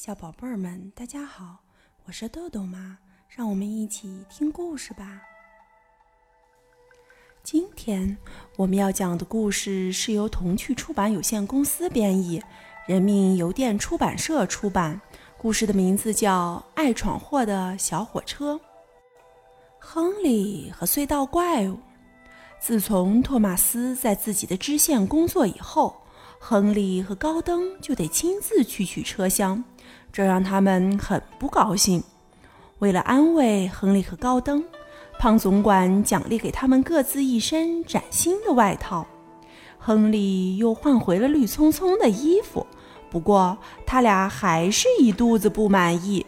小宝贝儿们，大家好，我是豆豆妈，让我们一起听故事吧。今天我们要讲的故事是由童趣出版有限公司编译，人民邮电出版社出版。故事的名字叫《爱闯祸的小火车》。亨利和隧道怪物。自从托马斯在自己的支线工作以后，亨利和高登就得亲自去取车厢。这让他们很不高兴。为了安慰亨利和高登，胖总管奖励给他们各自一身崭新的外套。亨利又换回了绿葱葱的衣服，不过他俩还是一肚子不满意。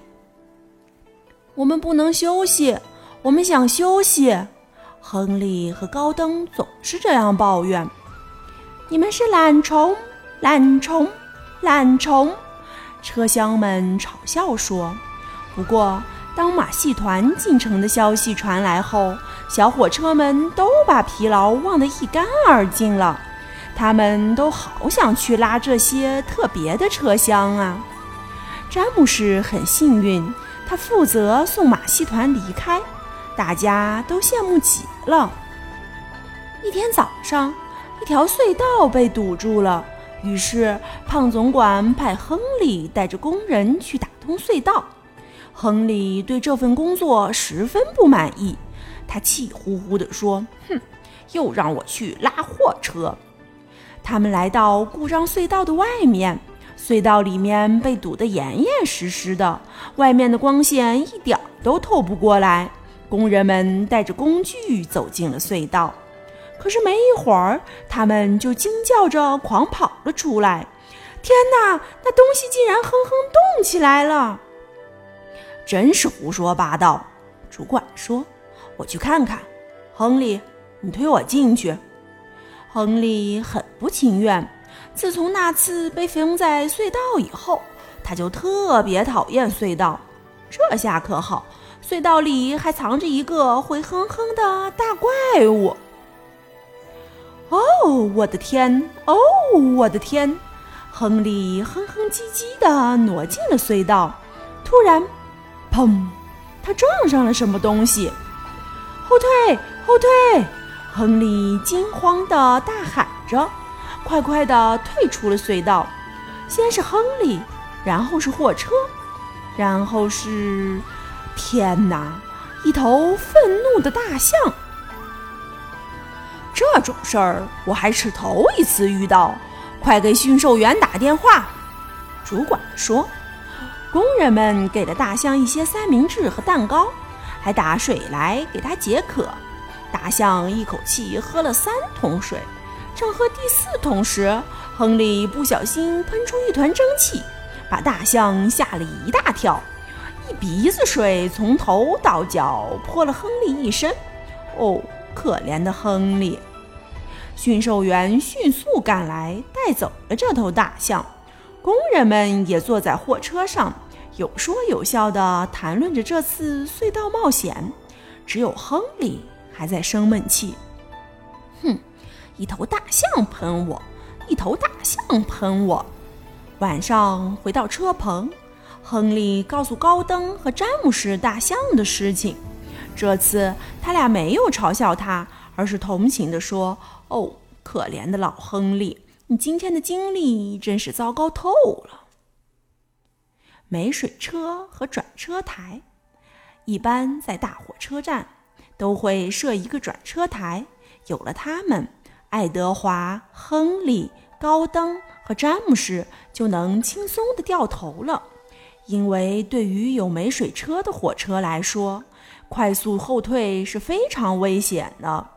我们不能休息，我们想休息。亨利和高登总是这样抱怨：“你们是懒虫，懒虫，懒虫。”车厢们嘲笑说：“不过，当马戏团进城的消息传来后，小火车们都把疲劳忘得一干二净了。他们都好想去拉这些特别的车厢啊！”詹姆士很幸运，他负责送马戏团离开，大家都羡慕极了。一天早上，一条隧道被堵住了。于是，胖总管派亨利带着工人去打通隧道。亨利对这份工作十分不满意，他气呼呼地说：“哼，又让我去拉货车！”他们来到故障隧道的外面，隧道里面被堵得严严实实的，外面的光线一点都透不过来。工人们带着工具走进了隧道。可是没一会儿，他们就惊叫着狂跑了出来。天哪，那东西竟然哼哼动起来了！真是胡说八道！主管说：“我去看看。”亨利，你推我进去。亨利很不情愿。自从那次被封在隧道以后，他就特别讨厌隧道。这下可好，隧道里还藏着一个会哼哼的大怪物。哦，我的天！哦，我的天！亨利哼哼唧唧地挪进了隧道。突然，砰！他撞上了什么东西。后退，后退！亨利惊慌地大喊着，快快地退出了隧道。先是亨利，然后是货车，然后是……天哪！一头愤怒的大象。这种事儿我还是头一次遇到，快给驯兽员打电话。主管说，工人们给了大象一些三明治和蛋糕，还打水来给它解渴。大象一口气喝了三桶水，正喝第四桶时，亨利不小心喷出一团蒸汽，把大象吓了一大跳，一鼻子水从头到脚泼了亨利一身。哦，可怜的亨利！驯兽员迅速赶来，带走了这头大象。工人们也坐在货车上，有说有笑地谈论着这次隧道冒险。只有亨利还在生闷气：“哼，一头大象喷我，一头大象喷我。”晚上回到车棚，亨利告诉高登和詹姆士大象的事情。这次他俩没有嘲笑他。而是同情地说：“哦，可怜的老亨利，你今天的经历真是糟糕透了。没水车和转车台，一般在大火车站都会设一个转车台。有了它们，爱德华、亨利、高登和詹姆士就能轻松地掉头了。因为对于有没水车的火车来说，快速后退是非常危险的。”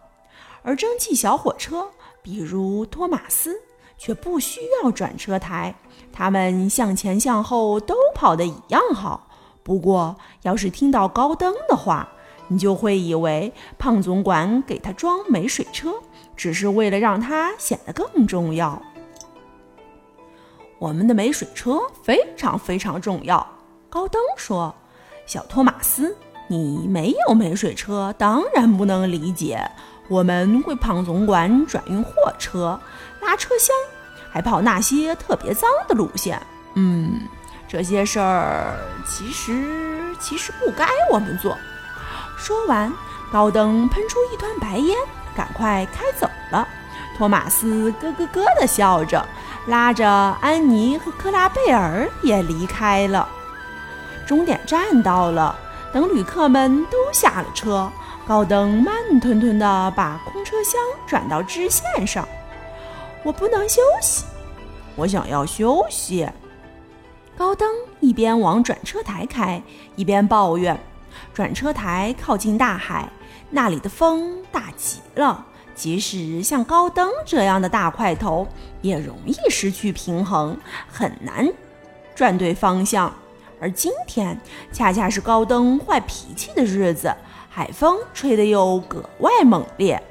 而蒸汽小火车，比如托马斯，却不需要转车台，它们向前向后都跑得一样好。不过，要是听到高登的话，你就会以为胖总管给他装没水车，只是为了让他显得更重要。我们的没水车非常非常重要，高登说：“小托马斯，你没有没水车，当然不能理解。”我们会胖总管转运货车、拉车厢，还跑那些特别脏的路线。嗯，这些事儿其实其实不该我们做。”说完，高登喷出一团白烟，赶快开走了。托马斯咯咯咯地笑着，拉着安妮和克拉贝尔也离开了。终点站到了，等旅客们都下了车，高登慢吞吞地把空车厢转到支线上。我不能休息，我想要休息。高登一边往转车台开，一边抱怨：“转车台靠近大海，那里的风大极了。”即使像高登这样的大块头，也容易失去平衡，很难转对方向。而今天恰恰是高登坏脾气的日子，海风吹得又格外猛烈。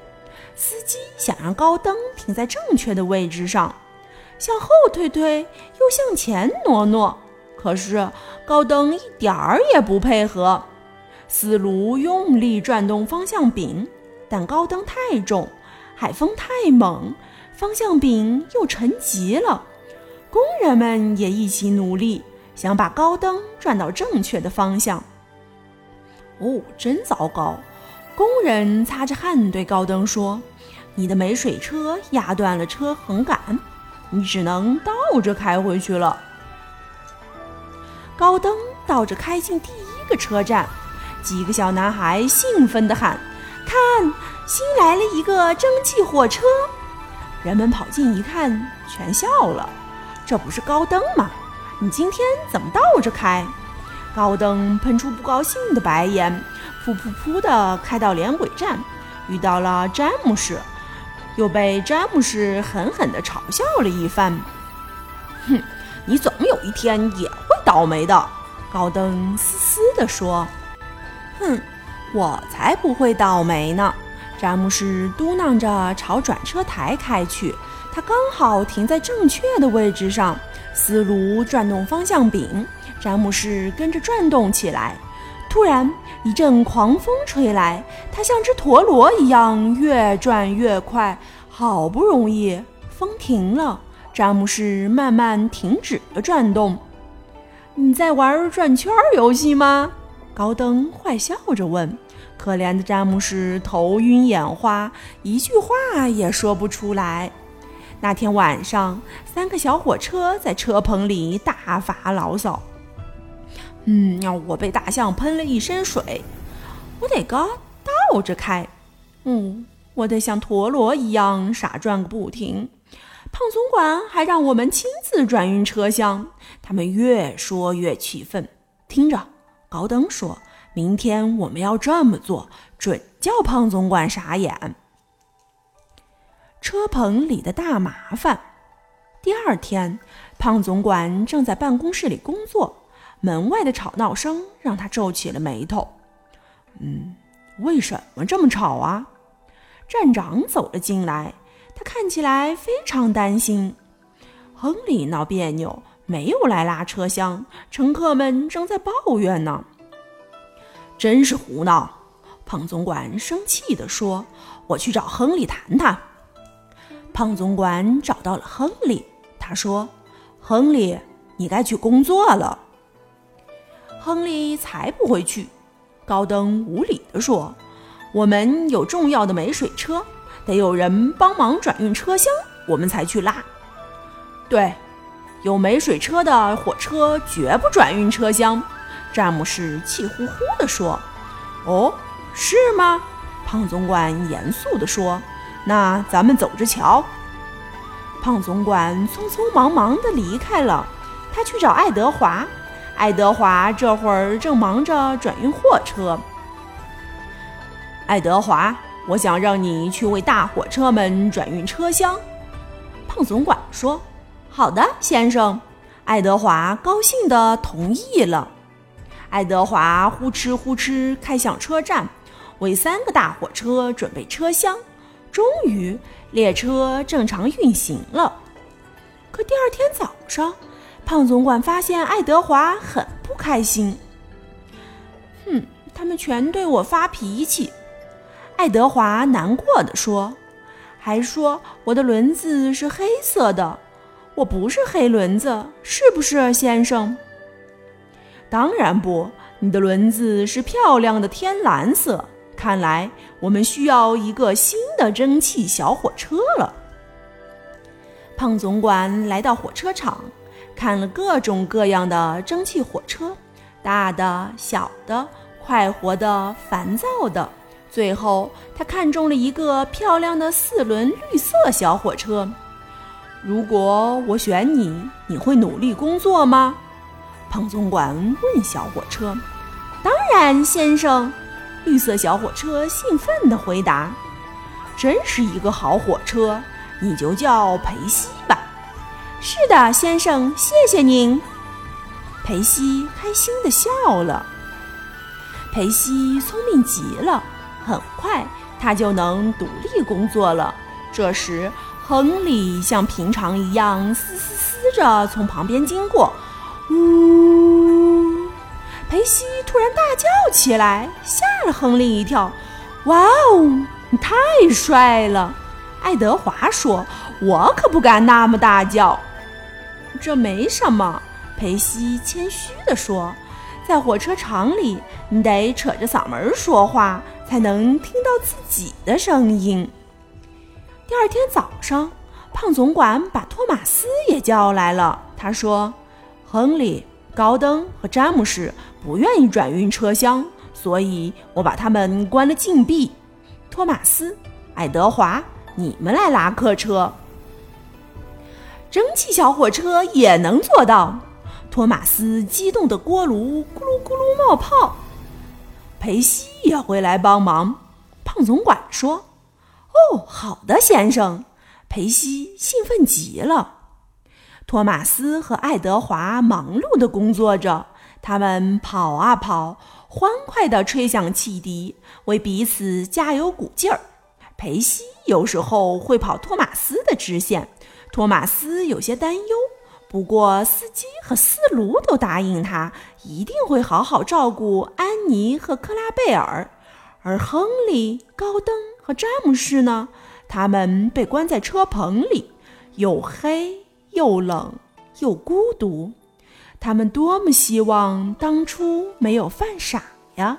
司机想让高登停在正确的位置上，向后推推，又向前挪挪，可是高登一点儿也不配合。司炉用力转动方向柄。但高灯太重，海风太猛，方向柄又沉极了。工人们也一起努力，想把高灯转到正确的方向。哦，真糟糕！工人擦着汗对高登说：“你的煤水车压断了车横杆，你只能倒着开回去了。”高登倒着开进第一个车站，几个小男孩兴奋地喊。看，新来了一个蒸汽火车，人们跑近一看，全笑了。这不是高登吗？你今天怎么倒着开？高登喷出不高兴的白烟，噗噗噗地开到连轨站，遇到了詹姆士，又被詹姆士狠狠地嘲笑了一番。哼，你总有一天也会倒霉的，高登嘶嘶地说。哼。我才不会倒霉呢！詹姆士嘟囔着朝转车台开去，他刚好停在正确的位置上。斯卢转动方向柄，詹姆士跟着转动起来。突然，一阵狂风吹来，他像只陀螺一样越转越快。好不容易，风停了，詹姆士慢慢停止了转动。你在玩转圈游戏吗？高登坏笑着问：“可怜的詹姆士头晕眼花，一句话也说不出来。”那天晚上，三个小火车在车棚里大发牢骚：“嗯，要我被大象喷了一身水，我得个倒着开。嗯，我得像陀螺一样傻转个不停。胖总管还让我们亲自转运车厢。”他们越说越气愤，听着。高登说：“明天我们要这么做，准叫胖总管傻眼。”车棚里的大麻烦。第二天，胖总管正在办公室里工作，门外的吵闹声让他皱起了眉头。“嗯，为什么这么吵啊？”站长走了进来，他看起来非常担心。亨利闹别扭。没有来拉车厢，乘客们正在抱怨呢。真是胡闹！胖总管生气地说：“我去找亨利谈谈。”胖总管找到了亨利，他说：“亨利，你该去工作了。”亨利才不会去。高登无礼地说：“我们有重要的煤水车，得有人帮忙转运车厢，我们才去拉。”对。有煤水车的火车绝不转运车厢，詹姆士气呼呼地说：“哦，是吗？”胖总管严肃地说：“那咱们走着瞧。”胖总管匆匆忙忙地离开了，他去找爱德华。爱德华这会儿正忙着转运货车。爱德华，我想让你去为大火车们转运车厢。”胖总管说。好的，先生，爱德华高兴地同意了。爱德华呼哧呼哧开向车站，为三个大火车准备车厢。终于，列车正常运行了。可第二天早上，胖总管发现爱德华很不开心。哼，他们全对我发脾气。爱德华难过的说，还说我的轮子是黑色的。我不是黑轮子，是不是，先生？当然不，你的轮子是漂亮的天蓝色。看来我们需要一个新的蒸汽小火车了。胖总管来到火车厂，看了各种各样的蒸汽火车，大的、小的、快活的、烦躁的。最后，他看中了一个漂亮的四轮绿色小火车。如果我选你，你会努力工作吗？胖总管问小火车。当然，先生。绿色小火车兴奋地回答：“真是一个好火车，你就叫裴西吧。”“是的，先生，谢谢您。”裴西开心地笑了。裴西聪明极了，很快他就能独立工作了。这时，亨利像平常一样嘶嘶嘶着从旁边经过。呜！裴西突然大叫起来，吓了亨利一跳。“哇哦，你太帅了！”爱德华说，“我可不敢那么大叫。”这没什么，裴西谦虚地说，“在火车厂里，你得扯着嗓门说话，才能听到自己的声音。”第二天早上，胖总管把托马斯也叫来了。他说：“亨利。”高登和詹姆士不愿意转运车厢，所以我把他们关了禁闭。托马斯、爱德华，你们来拉客车。蒸汽小火车也能做到。托马斯激动的锅炉咕噜咕噜冒泡。裴西也会来帮忙。胖总管说：“哦，好的，先生。”裴西兴奋极了。托马斯和爱德华忙碌地工作着，他们跑啊跑，欢快地吹响汽笛，为彼此加油鼓劲儿。裴西有时候会跑托马斯的支线，托马斯有些担忧，不过司机和斯卢都答应他一定会好好照顾安妮和克拉贝尔。而亨利、高登和詹姆士呢？他们被关在车棚里，又黑。又冷又孤独，他们多么希望当初没有犯傻呀！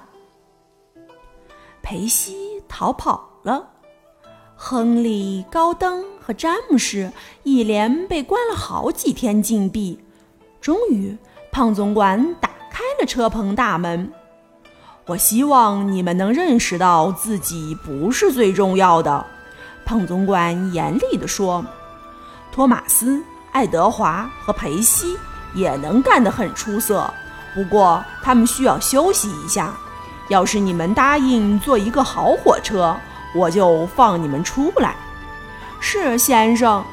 裴西逃跑了，亨利、高登和詹姆士一连被关了好几天禁闭。终于，胖总管打开了车棚大门。我希望你们能认识到自己不是最重要的，胖总管严厉地说：“托马斯。”爱德华和裴西也能干得很出色，不过他们需要休息一下。要是你们答应做一个好火车，我就放你们出来。是，先生。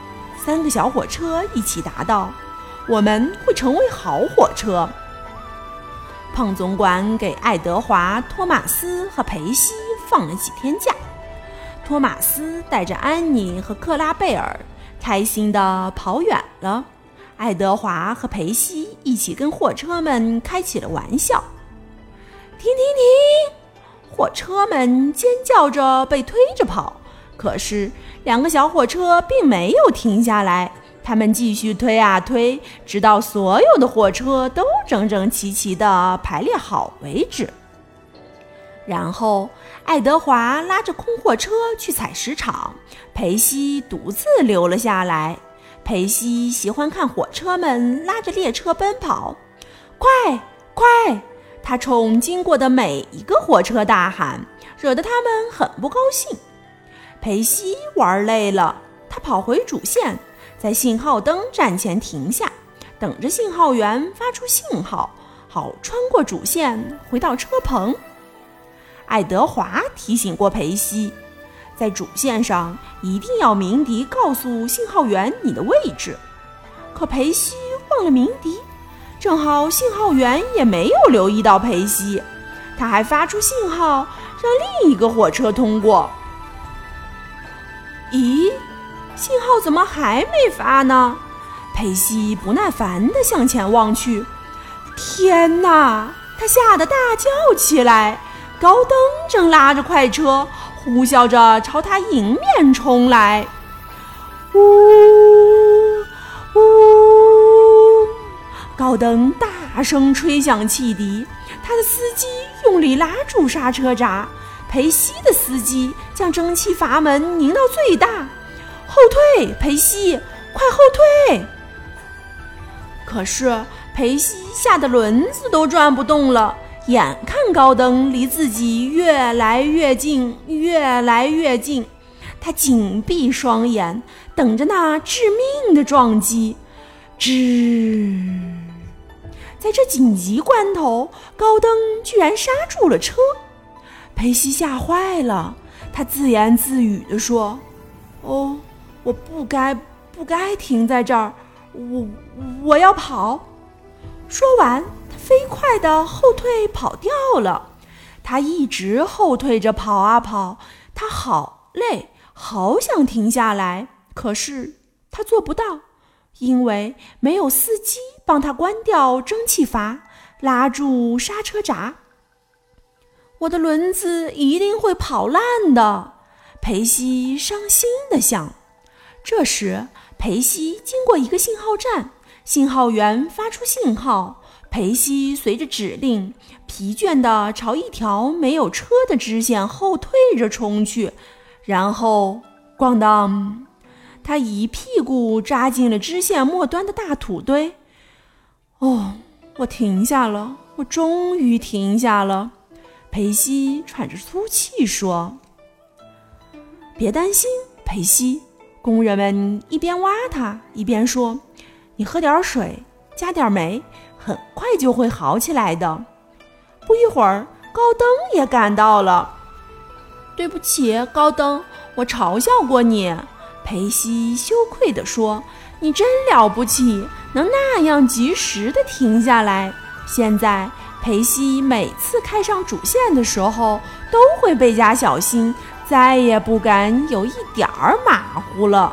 三个小火车一起答道：“我们会成为好火车。”胖总管给爱德华、托马斯和裴西放了几天假。托马斯带着安妮和克拉贝尔。开心地跑远了，爱德华和裴西一起跟货车们开起了玩笑。停停停！火车们尖叫着被推着跑，可是两个小火车并没有停下来，他们继续推啊推，直到所有的火车都整整齐齐地排列好为止。然后，爱德华拉着空货车去采石场，裴西独自留了下来。裴西喜欢看火车们拉着列车奔跑，快快！他冲经过的每一个火车大喊，惹得他们很不高兴。裴西玩累了，他跑回主线，在信号灯站前停下，等着信号员发出信号，好穿过主线回到车棚。爱德华提醒过裴西，在主线上一定要鸣笛告诉信号员你的位置。可裴西忘了鸣笛，正好信号员也没有留意到裴西，他还发出信号让另一个火车通过。咦，信号怎么还没发呢？裴西不耐烦地向前望去，天哪！他吓得大叫起来。高登正拉着快车，呼啸着朝他迎面冲来。呜呜！高登大声吹响汽笛，他的司机用力拉住刹车闸。裴西的司机将蒸汽阀门拧到最大，后退，裴西，快后退！可是裴西吓得轮子都转不动了，眼看高登离自己越来越近，越来越近，他紧闭双眼，等着那致命的撞击。吱，在这紧急关头，高登居然刹住了车。裴西吓坏了，他自言自语地说：“哦，我不该不该停在这儿，我我要跑。”说完，飞快地后退跑掉了。他一直后退着跑啊跑，他好累，好想停下来，可是他做不到，因为没有司机帮他关掉蒸汽阀，拉住刹车闸。我的轮子一定会跑烂的，裴西伤心地想。这时，裴西经过一个信号站，信号员发出信号，裴西随着指令，疲倦地朝一条没有车的支线后退着冲去。然后，咣当，他一屁股扎进了支线末端的大土堆。哦，我停下了，我终于停下了。裴西喘着粗气说：“别担心，裴西。”工人们一边挖他，一边说：“你喝点水，加点煤，很快就会好起来的。”不一会儿，高登也赶到了。“对不起，高登，我嘲笑过你。”裴西羞愧地说：“你真了不起，能那样及时地停下来。现在。”裴西每次开上主线的时候，都会倍加小心，再也不敢有一点儿马虎了。